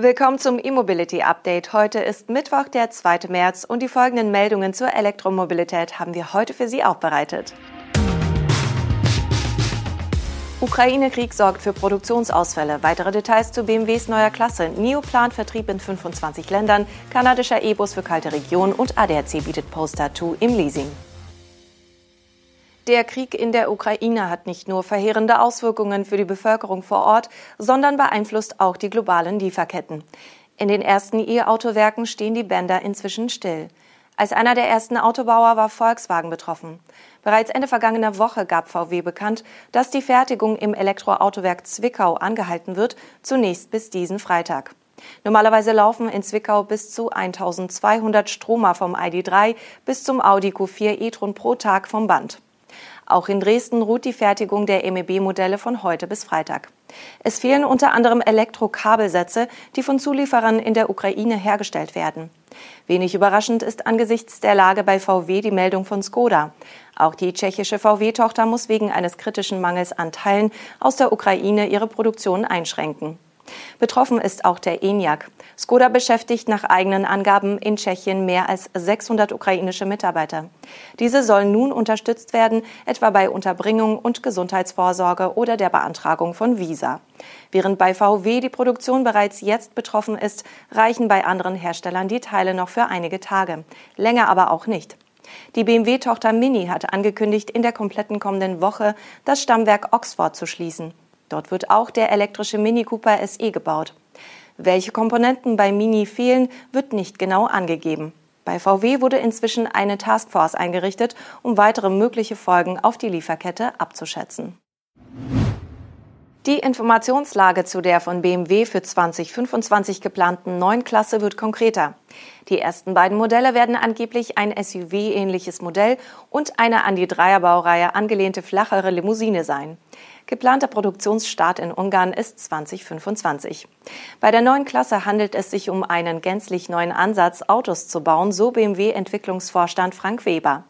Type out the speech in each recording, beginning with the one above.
Willkommen zum E-Mobility Update. Heute ist Mittwoch, der 2. März und die folgenden Meldungen zur Elektromobilität haben wir heute für Sie aufbereitet. Ukraine-Krieg sorgt für Produktionsausfälle. Weitere Details zu BMWs neuer Klasse. NIO plant Vertrieb in 25 Ländern. Kanadischer E-Bus für kalte Regionen und ADAC bietet Polestar 2 im Leasing. Der Krieg in der Ukraine hat nicht nur verheerende Auswirkungen für die Bevölkerung vor Ort, sondern beeinflusst auch die globalen Lieferketten. In den ersten E-Autowerken stehen die Bänder inzwischen still. Als einer der ersten Autobauer war Volkswagen betroffen. Bereits Ende vergangener Woche gab VW bekannt, dass die Fertigung im Elektroautowerk Zwickau angehalten wird, zunächst bis diesen Freitag. Normalerweise laufen in Zwickau bis zu 1200 Stromer vom ID3 bis zum Audi Q4 e-tron pro Tag vom Band. Auch in Dresden ruht die Fertigung der MEB-Modelle von heute bis Freitag. Es fehlen unter anderem Elektrokabelsätze, die von Zulieferern in der Ukraine hergestellt werden. Wenig überraschend ist angesichts der Lage bei VW die Meldung von Skoda. Auch die tschechische VW-Tochter muss wegen eines kritischen Mangels an Teilen aus der Ukraine ihre Produktion einschränken. Betroffen ist auch der ENIAC. Skoda beschäftigt nach eigenen Angaben in Tschechien mehr als 600 ukrainische Mitarbeiter. Diese sollen nun unterstützt werden, etwa bei Unterbringung und Gesundheitsvorsorge oder der Beantragung von Visa. Während bei VW die Produktion bereits jetzt betroffen ist, reichen bei anderen Herstellern die Teile noch für einige Tage. Länger aber auch nicht. Die BMW-Tochter Mini hat angekündigt, in der kompletten kommenden Woche das Stammwerk Oxford zu schließen. Dort wird auch der elektrische Mini Cooper SE gebaut. Welche Komponenten bei Mini fehlen, wird nicht genau angegeben. Bei VW wurde inzwischen eine Taskforce eingerichtet, um weitere mögliche Folgen auf die Lieferkette abzuschätzen. Die Informationslage zu der von BMW für 2025 geplanten neuen Klasse wird konkreter. Die ersten beiden Modelle werden angeblich ein SUV-ähnliches Modell und eine an die Dreierbaureihe angelehnte flachere Limousine sein. Geplanter Produktionsstart in Ungarn ist 2025. Bei der neuen Klasse handelt es sich um einen gänzlich neuen Ansatz, Autos zu bauen, so BMW-Entwicklungsvorstand Frank Weber.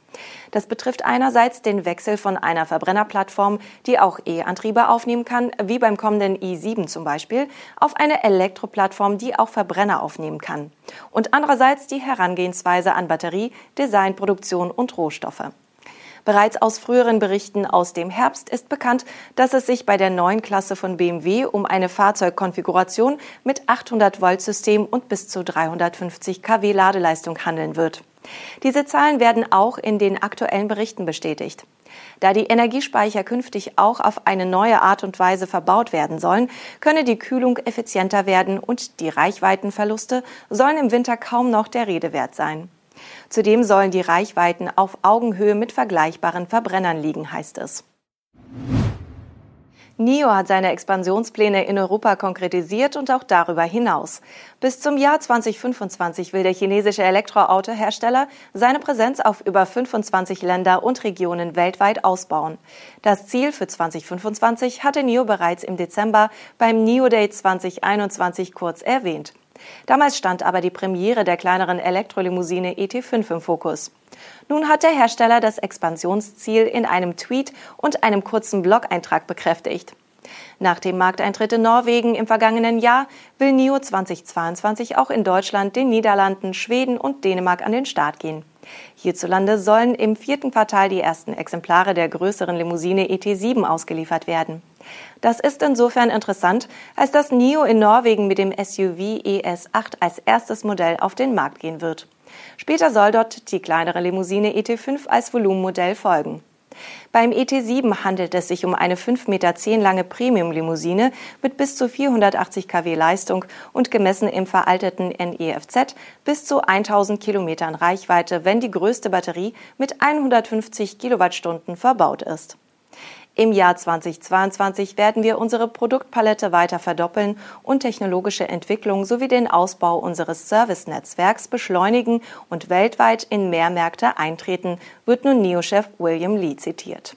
Das betrifft einerseits den Wechsel von einer Verbrennerplattform, die auch E-Antriebe aufnehmen kann, wie beim kommenden i7 zum Beispiel, auf eine Elektroplattform, die auch Verbrenner aufnehmen kann. Und andererseits die Herangehensweise an Batterie, Design, Produktion und Rohstoffe. Bereits aus früheren Berichten aus dem Herbst ist bekannt, dass es sich bei der neuen Klasse von BMW um eine Fahrzeugkonfiguration mit 800 Volt System und bis zu 350 kW Ladeleistung handeln wird. Diese Zahlen werden auch in den aktuellen Berichten bestätigt. Da die Energiespeicher künftig auch auf eine neue Art und Weise verbaut werden sollen, könne die Kühlung effizienter werden und die Reichweitenverluste sollen im Winter kaum noch der Rede wert sein. Zudem sollen die Reichweiten auf Augenhöhe mit vergleichbaren Verbrennern liegen, heißt es. NIO hat seine Expansionspläne in Europa konkretisiert und auch darüber hinaus. Bis zum Jahr 2025 will der chinesische Elektroautohersteller seine Präsenz auf über 25 Länder und Regionen weltweit ausbauen. Das Ziel für 2025 hatte NIO bereits im Dezember beim NIO Day 2021 kurz erwähnt. Damals stand aber die Premiere der kleineren Elektrolimousine ET5 im Fokus. Nun hat der Hersteller das Expansionsziel in einem Tweet und einem kurzen Blog-Eintrag bekräftigt. Nach dem Markteintritt in Norwegen im vergangenen Jahr will NIO 2022 auch in Deutschland, den Niederlanden, Schweden und Dänemark an den Start gehen. Hierzulande sollen im vierten Quartal die ersten Exemplare der größeren Limousine ET7 ausgeliefert werden. Das ist insofern interessant, als dass NIO in Norwegen mit dem SUV ES8 als erstes Modell auf den Markt gehen wird. Später soll dort die kleinere Limousine ET5 als Volumenmodell folgen. Beim ET7 handelt es sich um eine 5,10 Meter lange Premium-Limousine mit bis zu 480 kW Leistung und gemessen im veralteten NEFZ bis zu 1000 Kilometern Reichweite, wenn die größte Batterie mit 150 Kilowattstunden verbaut ist. Im Jahr 2022 werden wir unsere Produktpalette weiter verdoppeln und technologische Entwicklung sowie den Ausbau unseres Service-Netzwerks beschleunigen und weltweit in mehr Märkte eintreten, wird nun NIO-Chef William Lee zitiert.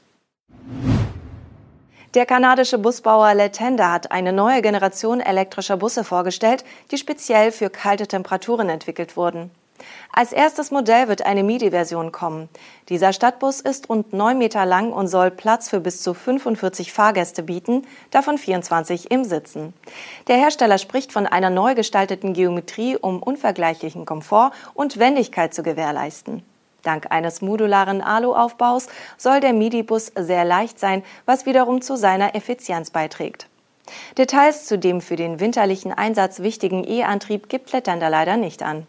Der kanadische Busbauer Letenda hat eine neue Generation elektrischer Busse vorgestellt, die speziell für kalte Temperaturen entwickelt wurden. Als erstes Modell wird eine MIDI-Version kommen. Dieser Stadtbus ist rund 9 Meter lang und soll Platz für bis zu 45 Fahrgäste bieten, davon 24 im Sitzen. Der Hersteller spricht von einer neu gestalteten Geometrie, um unvergleichlichen Komfort und Wendigkeit zu gewährleisten. Dank eines modularen Alu-Aufbaus soll der MIDI-Bus sehr leicht sein, was wiederum zu seiner Effizienz beiträgt. Details zu dem für den winterlichen Einsatz wichtigen E-Antrieb gibt Blättern da leider nicht an.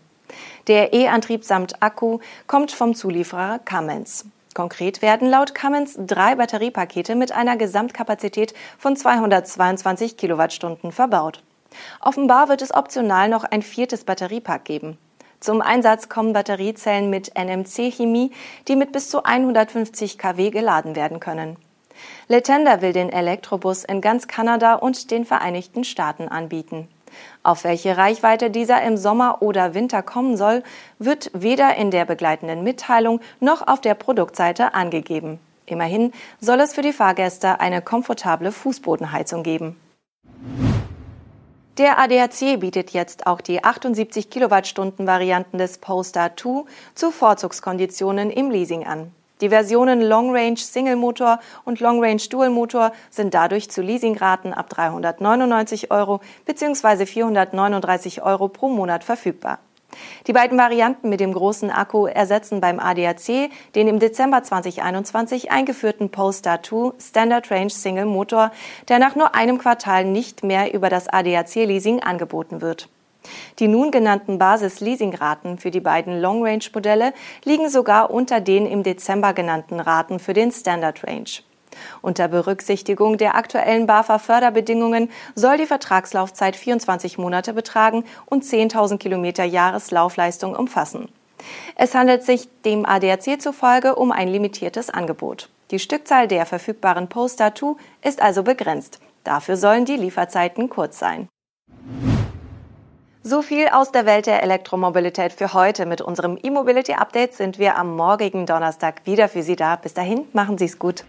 Der E-Antrieb samt Akku kommt vom Zulieferer Cummins. Konkret werden laut Cummins drei Batteriepakete mit einer Gesamtkapazität von 222 Kilowattstunden verbaut. Offenbar wird es optional noch ein viertes Batteriepack geben. Zum Einsatz kommen Batteriezellen mit NMC-Chemie, die mit bis zu 150 kW geladen werden können. Letender will den Elektrobus in ganz Kanada und den Vereinigten Staaten anbieten. Auf welche Reichweite dieser im Sommer oder Winter kommen soll, wird weder in der begleitenden Mitteilung noch auf der Produktseite angegeben. Immerhin soll es für die Fahrgäste eine komfortable Fußbodenheizung geben. Der ADAC bietet jetzt auch die 78 Kilowattstunden Varianten des Polestar 2 zu Vorzugskonditionen im Leasing an. Die Versionen Long Range Single Motor und Long Range Dual Motor sind dadurch zu Leasingraten ab 399 Euro bzw. 439 Euro pro Monat verfügbar. Die beiden Varianten mit dem großen Akku ersetzen beim ADAC den im Dezember 2021 eingeführten Polestar 2 Standard Range Single Motor, der nach nur einem Quartal nicht mehr über das ADAC Leasing angeboten wird. Die nun genannten Basis-Leasing-Raten für die beiden Long-Range-Modelle liegen sogar unter den im Dezember genannten Raten für den Standard Range. Unter Berücksichtigung der aktuellen BAFA-Förderbedingungen soll die Vertragslaufzeit 24 Monate betragen und 10.000 Kilometer Jahreslaufleistung umfassen. Es handelt sich dem ADAC zufolge um ein limitiertes Angebot. Die Stückzahl der verfügbaren Poster 2 ist also begrenzt. Dafür sollen die Lieferzeiten kurz sein. So viel aus der Welt der Elektromobilität für heute. Mit unserem E-Mobility Update sind wir am morgigen Donnerstag wieder für Sie da. Bis dahin, machen Sie es gut.